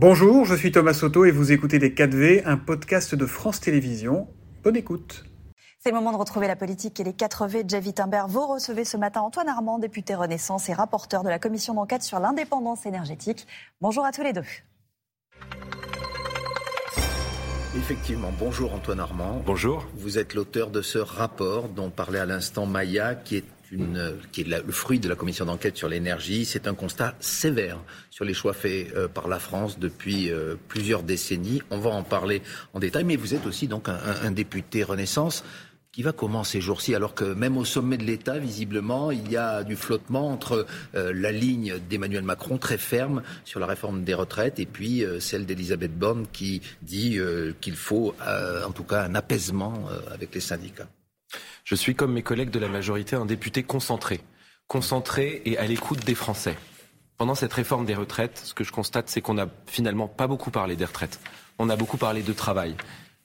Bonjour, je suis Thomas Soto et vous écoutez Les 4V, un podcast de France Télévisions. Bonne écoute. C'est le moment de retrouver la politique et les 4V. Jeff Wittenberg, vous recevez ce matin Antoine Armand, député Renaissance et rapporteur de la commission d'enquête sur l'indépendance énergétique. Bonjour à tous les deux. Effectivement, bonjour Antoine Armand. Bonjour. Vous êtes l'auteur de ce rapport dont parlait à l'instant Maya, qui est une, qui est le fruit de la commission d'enquête sur l'énergie. C'est un constat sévère sur les choix faits euh, par la France depuis euh, plusieurs décennies. On va en parler en détail, mais vous êtes aussi donc un, un député Renaissance qui va comment ces jours-ci alors que même au sommet de l'État, visiblement, il y a du flottement entre euh, la ligne d'Emmanuel Macron très ferme sur la réforme des retraites et puis euh, celle d'Elisabeth Borne qui dit euh, qu'il faut en tout cas un apaisement avec les syndicats. Je suis comme mes collègues de la majorité un député concentré, concentré et à l'écoute des Français. Pendant cette réforme des retraites, ce que je constate, c'est qu'on n'a finalement pas beaucoup parlé des retraites. On a beaucoup parlé de travail.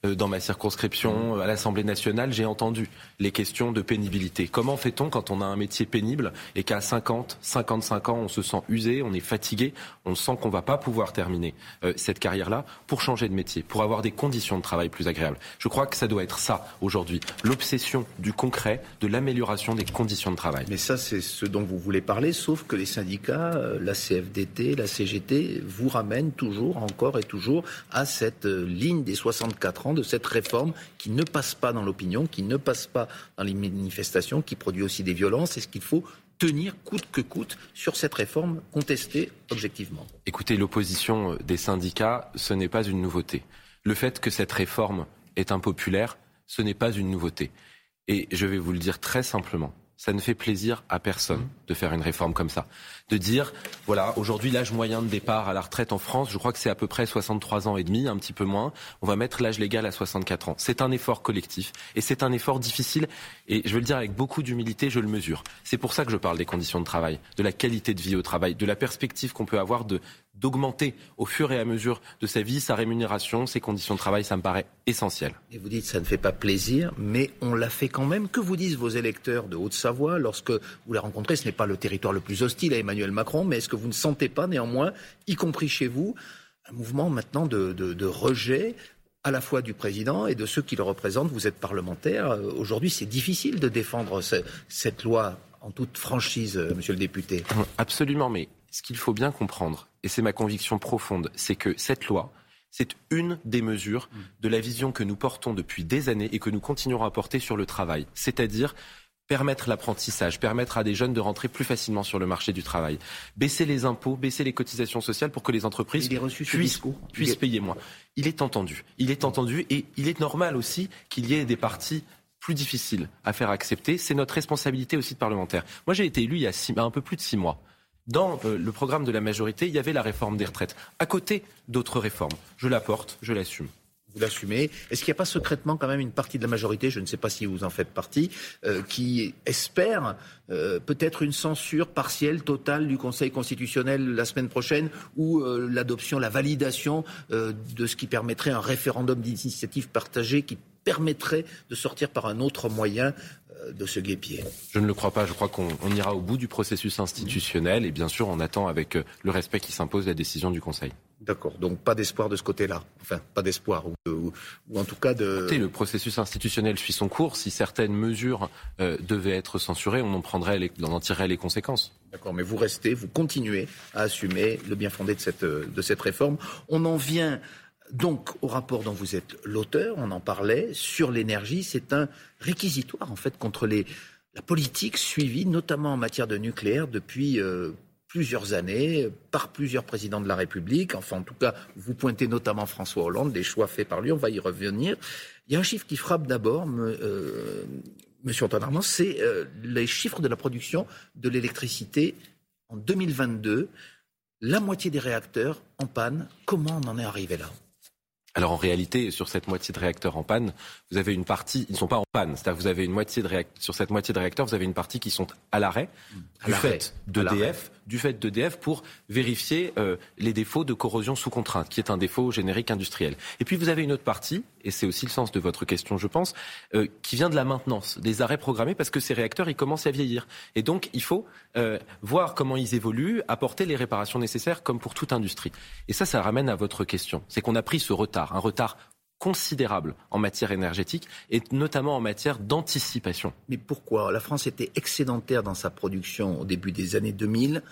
Euh, dans ma circonscription, à l'Assemblée nationale, j'ai entendu les questions de pénibilité. Comment fait-on quand on a un métier pénible et qu'à 50, 55 ans, on se sent usé, on est fatigué, on sent qu'on ne va pas pouvoir terminer euh, cette carrière-là pour changer de métier, pour avoir des conditions de travail plus agréables? Je crois que ça doit être ça aujourd'hui, l'obsession du concret, de l'amélioration des conditions de travail. Mais ça, c'est ce dont vous voulez parler, sauf que les syndicats, euh, la CFDT, la CGT, vous ramènent toujours, encore et toujours, à cette ligne des 64 ans de cette réforme qui ne passe pas dans l'opinion, qui ne passe pas dans les manifestations, qui produit aussi des violences. Est-ce qu'il faut tenir coûte que coûte sur cette réforme contestée objectivement? Écoutez, l'opposition des syndicats, ce n'est pas une nouveauté. Le fait que cette réforme est impopulaire, ce n'est pas une nouveauté. Et je vais vous le dire très simplement ça ne fait plaisir à personne mmh. de faire une réforme comme ça. De dire, voilà, aujourd'hui, l'âge moyen de départ à la retraite en France, je crois que c'est à peu près 63 ans et demi, un petit peu moins. On va mettre l'âge légal à 64 ans. C'est un effort collectif et c'est un effort difficile. Et je veux le dire avec beaucoup d'humilité, je le mesure. C'est pour ça que je parle des conditions de travail, de la qualité de vie au travail, de la perspective qu'on peut avoir de d'augmenter au fur et à mesure de sa vie, sa rémunération, ses conditions de travail, ça me paraît essentiel. Et vous dites ça ne fait pas plaisir, mais on l'a fait quand même. Que vous disent vos électeurs de Haute-Savoie lorsque vous les rencontrez? Ce n'est pas le territoire le plus hostile à Emmanuel Macron, mais est-ce que vous ne sentez pas néanmoins, y compris chez vous, un mouvement maintenant de, rejet à la fois du président et de ceux qui le représentent? Vous êtes parlementaire. Euh, aujourd'hui, c'est difficile de défendre cette loi en toute franchise, euh, monsieur le député. Absolument, mais ce qu'il faut bien comprendre, et c'est ma conviction profonde, c'est que cette loi, c'est une des mesures de la vision que nous portons depuis des années et que nous continuerons à porter sur le travail. C'est-à-dire permettre l'apprentissage, permettre à des jeunes de rentrer plus facilement sur le marché du travail, baisser les impôts, baisser les cotisations sociales pour que les entreprises puissent, puissent payer moins. Il est entendu. Il est entendu et il est normal aussi qu'il y ait des partis plus difficiles à faire accepter. C'est notre responsabilité aussi de parlementaire. Moi, j'ai été élu il y a un peu plus de six mois dans euh, le programme de la majorité, il y avait la réforme des retraites. À côté d'autres réformes. Je la porte, je l'assume. Vous l'assumez. Est-ce qu'il n'y a pas secrètement quand même une partie de la majorité, je ne sais pas si vous en faites partie, euh, qui espère euh, peut-être une censure partielle, totale du Conseil constitutionnel la semaine prochaine ou l'adoption, la validation de ce qui permettrait un référendum d'initiative partagée qui permettrait de sortir par un autre moyen de ce guépier Je ne le crois pas. Je crois qu'on ira au bout du processus institutionnel et bien sûr, on attend avec euh, le respect qui s'impose la décision du Conseil. D'accord. Donc pas d'espoir de ce côté-là. Enfin, pas d'espoir. Ou, en tout cas de. Écoutez, le processus institutionnel suit son cours. Si certaines mesures euh, devaient être censurées, on en, prendrait on en tirerait les conséquences. D'accord. Mais vous restez, vous continuez à assumer le bien fondé de cette, de cette réforme. On en vient donc, au rapport dont vous êtes l'auteur, on en parlait, sur l'énergie, c'est un réquisitoire en fait contre la politique suivie, notamment en matière de nucléaire, depuis euh, plusieurs années, par plusieurs présidents de la République. Enfin, en tout cas, vous pointez notamment François Hollande, des choix faits par lui, on va y revenir. Il y a un chiffre qui frappe d'abord, euh, Monsieur Antoine Armand, c'est euh, les chiffres de la production de l'électricité en 2022. La moitié des réacteurs en panne. Comment on en est arrivé là? Alors en réalité, sur cette moitié de réacteurs en panne, vous avez une partie, ils ne sont pas en panne, c'est-à-dire vous avez une moitié de réacteurs, sur cette moitié de réacteurs, vous avez une partie qui sont à l'arrêt, du fait d'EDF, du fait d'EDF pour vérifier euh, les défauts de corrosion sous contrainte, qui est un défaut générique industriel. Et puis vous avez une autre partie, et c'est aussi le sens de votre question, je pense, euh, qui vient de la maintenance, des arrêts programmés, parce que ces réacteurs, ils commencent à vieillir. Et donc, il faut euh, voir comment ils évoluent, apporter les réparations nécessaires, comme pour toute industrie. Et ça, ça ramène à votre question. C'est qu'on a pris ce retard, un retard considérable en matière énergétique et notamment en matière d'anticipation. Mais pourquoi? La France était excédentaire dans sa production au début des années 2000.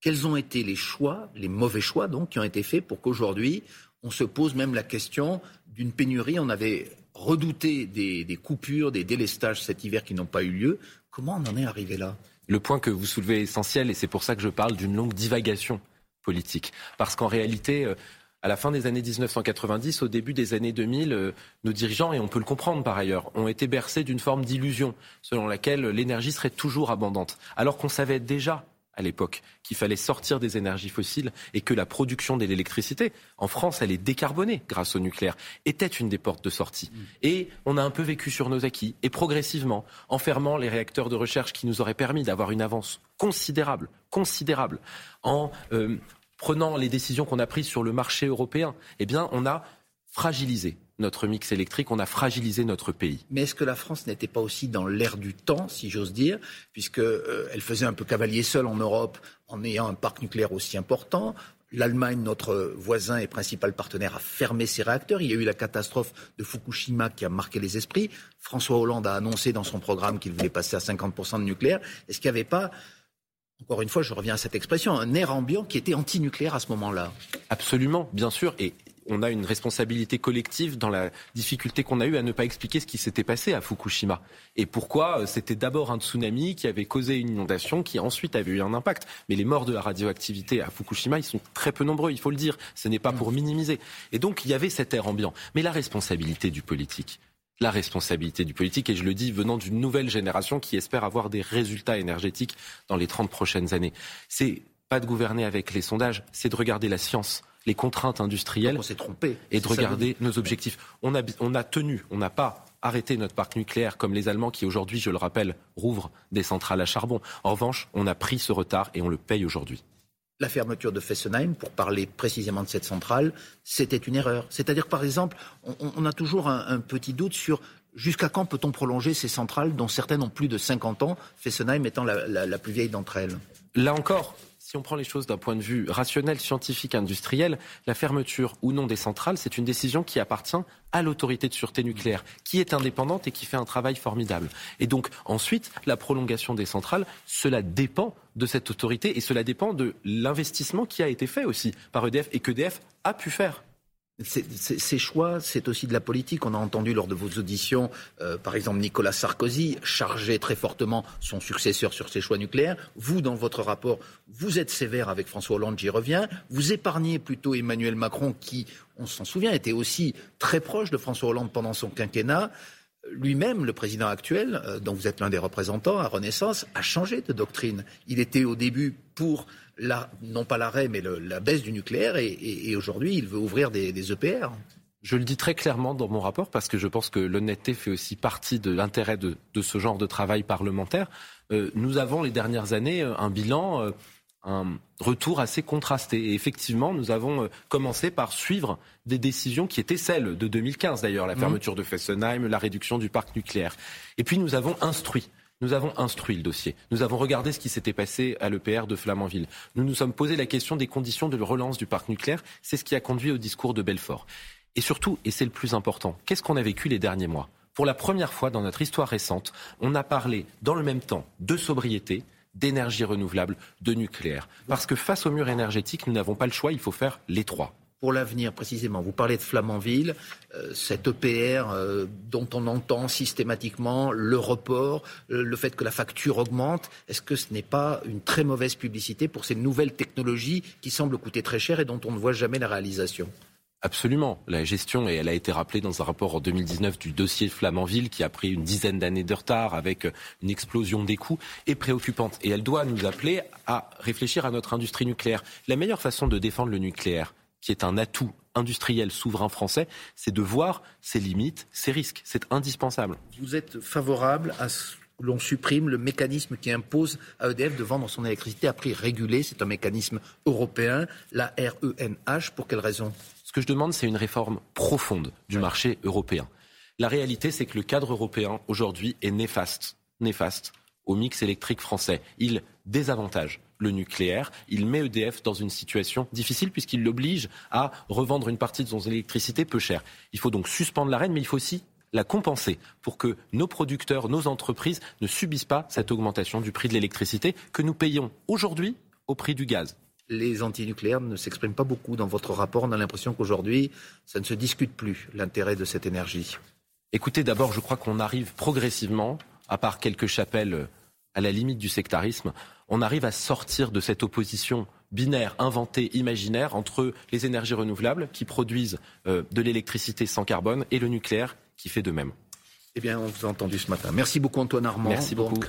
Quels ont été les choix, les mauvais choix donc, qui ont été faits pour qu'aujourd'hui on se pose même la question d'une pénurie? On avait redouté des, des coupures, des délestages cet hiver qui n'ont pas eu lieu. Comment on en est arrivé là? Le point que vous soulevez est essentiel et c'est pour ça que je parle d'une longue divagation politique. Parce qu'en réalité, euh, à la fin des années 1990, au début des années 2000, euh, nos dirigeants, et on peut le comprendre par ailleurs, ont été bercés d'une forme d'illusion selon laquelle l'énergie serait toujours abondante. Alors qu'on savait déjà à l'époque qu'il fallait sortir des énergies fossiles et que la production de l'électricité, en France, elle est décarbonée grâce au nucléaire, était une des portes de sortie. Mm. Et on a un peu vécu sur nos acquis. Et progressivement, en fermant les réacteurs de recherche qui nous auraient permis d'avoir une avance considérable, considérable, en euh, prenant les décisions qu'on a prises sur le marché européen, eh bien, on a fragilisé notre mix électrique, on a fragilisé notre pays. Mais est-ce que la France n'était pas aussi dans l'air du temps, si j'ose dire, puisqu'elle euh, faisait un peu cavalier seul en Europe en ayant un parc nucléaire aussi important L'Allemagne, notre voisin et principal partenaire, a fermé ses réacteurs. Il y a eu la catastrophe de Fukushima qui a marqué les esprits. François Hollande a annoncé dans son programme qu'il voulait passer à 50% de nucléaire. Est-ce qu'il n'y avait pas encore une fois, je reviens à cette expression, un air ambiant qui était anti-nucléaire à ce moment-là. Absolument, bien sûr. Et on a une responsabilité collective dans la difficulté qu'on a eue à ne pas expliquer ce qui s'était passé à Fukushima. Et pourquoi euh, c'était d'abord un tsunami qui avait causé une inondation qui ensuite avait eu un impact. Mais les morts de la radioactivité à Fukushima, ils sont très peu nombreux, il faut le dire. Ce n'est pas pour minimiser. Et donc, il y avait cet air ambiant. Mais la responsabilité du politique, la responsabilité du politique, et je le dis venant d'une nouvelle génération qui espère avoir des résultats énergétiques dans les 30 prochaines années. C'est pas de gouverner avec les sondages, c'est de regarder la science, les contraintes industrielles et de regarder nos objectifs. On a, on a tenu, on n'a pas arrêté notre parc nucléaire comme les Allemands qui aujourd'hui, je le rappelle, rouvrent des centrales à charbon. En revanche, on a pris ce retard et on le paye aujourd'hui la fermeture de Fessenheim, pour parler précisément de cette centrale, c'était une erreur. C'est-à-dire, par exemple, on, a toujours un, petit doute sur jusqu'à quand peut-on prolonger ces centrales dont certaines ont plus de 50 ans, Fessenheim étant la plus vieille d'entre elles? Là encore, si on prend les choses d'un point de vue rationnel, scientifique, industriel, la fermeture ou non des centrales, c'est une décision qui appartient à l'autorité de sûreté nucléaire, qui est indépendante et qui fait un travail formidable. Et donc ensuite, la prolongation des centrales, cela dépend de cette autorité et cela dépend de l'investissement qui a été fait aussi par EDF et qu'EDF a pu faire. Ces choix, c'est aussi de la politique. On a entendu lors de vos auditions, euh, par exemple, Nicolas Sarkozy charger très fortement son successeur sur ses choix nucléaires. Vous, dans votre rapport, vous êtes sévère avec François Hollande, j'y reviens. Vous épargnez plutôt Emmanuel Macron, qui, on s'en souvient, était aussi très proche de François Hollande pendant son quinquennat. Lui-même, le président actuel, euh, dont vous êtes l'un des représentants à Renaissance, a changé de doctrine. Il était au début pour non pas l'arrêt, mais la baisse du nucléaire. Et, aujourd'hui, il veut ouvrir des, EPR. Je le dis très clairement dans mon rapport parce que je pense que l'honnêteté fait aussi partie de l'intérêt de, ce genre de travail parlementaire. Euh, nous avons les dernières années euh, un bilan, un retour assez contrasté. Et effectivement, nous avons commencé par suivre des décisions qui étaient celles de 2015 d'ailleurs, la mmh. fermeture de Fessenheim, la réduction du parc nucléaire. Et puis nous avons instruit nous avons instruit le dossier. Nous avons regardé ce qui s'était passé à l'EPR de Flamanville. Nous nous sommes posé la question des conditions de relance du parc nucléaire. C'est ce qui a conduit au discours de Belfort. Et surtout, et c'est le plus important, qu'est-ce qu'on a vécu les derniers mois? Pour la première fois dans notre histoire récente, on a parlé dans le même temps de sobriété, d'énergie renouvelable, de nucléaire. Parce que face au mur énergétique, nous n'avons pas le choix, il faut faire les trois pour l'avenir précisément Vous parlez de Flamanville, euh, cette EPR euh, dont on entend systématiquement le report, euh, le fait que la facture augmente. Est-ce que ce n'est pas une très mauvaise publicité pour ces nouvelles technologies qui semblent coûter très cher et dont on ne voit jamais la réalisation? Absolument. La gestion, et elle a été rappelée dans un rapport en 2019 du dossier Flamanville, qui a pris une dizaine d'années de retard avec une explosion des coûts, est préoccupante. Et elle doit nous appeler à réfléchir à notre industrie nucléaire. La meilleure façon de défendre le nucléaire, qui est un atout industriel souverain français, c'est de voir ses limites, ses risques. C'est indispensable. Vous êtes favorable l'on supprime le mécanisme qui impose à EDF de vendre son électricité à prix régulé. C'est un mécanisme européen, la RENH. Pour quelle raison? Ce que je demande, c'est une réforme profonde du marché européen. La réalité, c'est que le cadre européen aujourd'hui est néfaste, néfaste au mix électrique français. Il désavantage le nucléaire. Il met EDF dans une situation difficile puisqu'il l'oblige à revendre une partie de son électricité peu cher. Il faut donc suspendre la reine, mais il faut aussi la compenser pour que nos producteurs, nos entreprises ne subissent pas cette augmentation du prix de l'électricité que nous payons aujourd'hui au prix du gaz. Les antinucléaires ne s'expriment pas beaucoup dans votre rapport. On a l'impression qu'aujourd'hui, ça ne se discute plus, l'intérêt de cette énergie. Écoutez, d'abord, je crois qu'on arrive progressivement, à part quelques chapelles à la limite du sectarisme, on arrive à sortir de cette opposition binaire, inventée, imaginaire entre les énergies renouvelables qui produisent euh, de l'électricité sans carbone et le nucléaire qui fait de même. Eh bien, on vous a entendu ce matin. Merci beaucoup Antoine Armand. Merci beaucoup.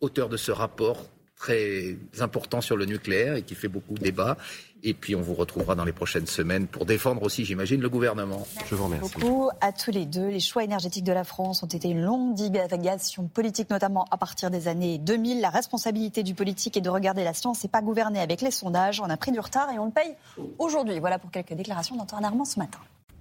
auteur de ce rapport très important sur le nucléaire et qui fait beaucoup de débat. Et puis on vous retrouvera dans les prochaines semaines pour défendre aussi, j'imagine, le gouvernement. Je vous remercie. beaucoup à tous les deux. Les choix énergétiques de la France ont été une longue divagation politique, notamment à partir des années 2000. La responsabilité du politique est de regarder la science et pas gouverner avec les sondages. On a pris du retard et on le paye aujourd'hui. Voilà pour quelques déclarations d'Antoine Armand ce matin.